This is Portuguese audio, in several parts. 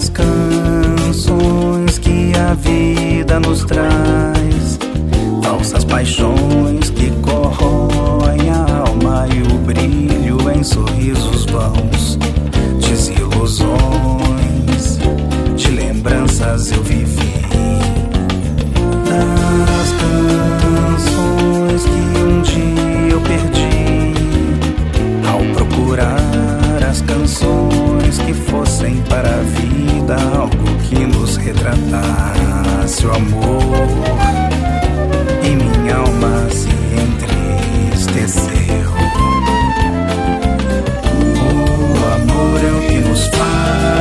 das canções que a vida nos traz, falsas paixões que corroem. Algo que nos retratasse o amor. E minha alma se entristeceu. O amor é o que nos faz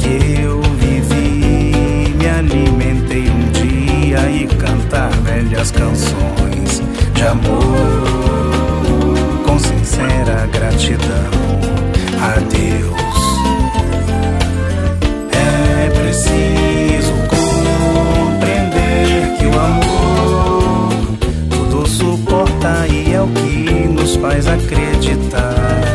que eu vivi. Me alimentei um dia e cantar velhas canções de amor com sincera gratidão a Deus. É preciso compreender que o amor tudo suporta e é o que nos faz acreditar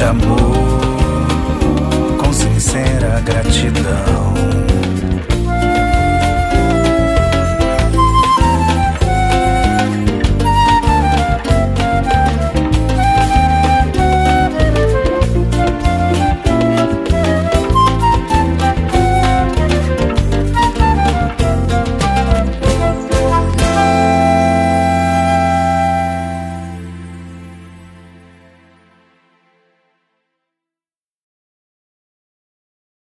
de amor com sincera gratidão.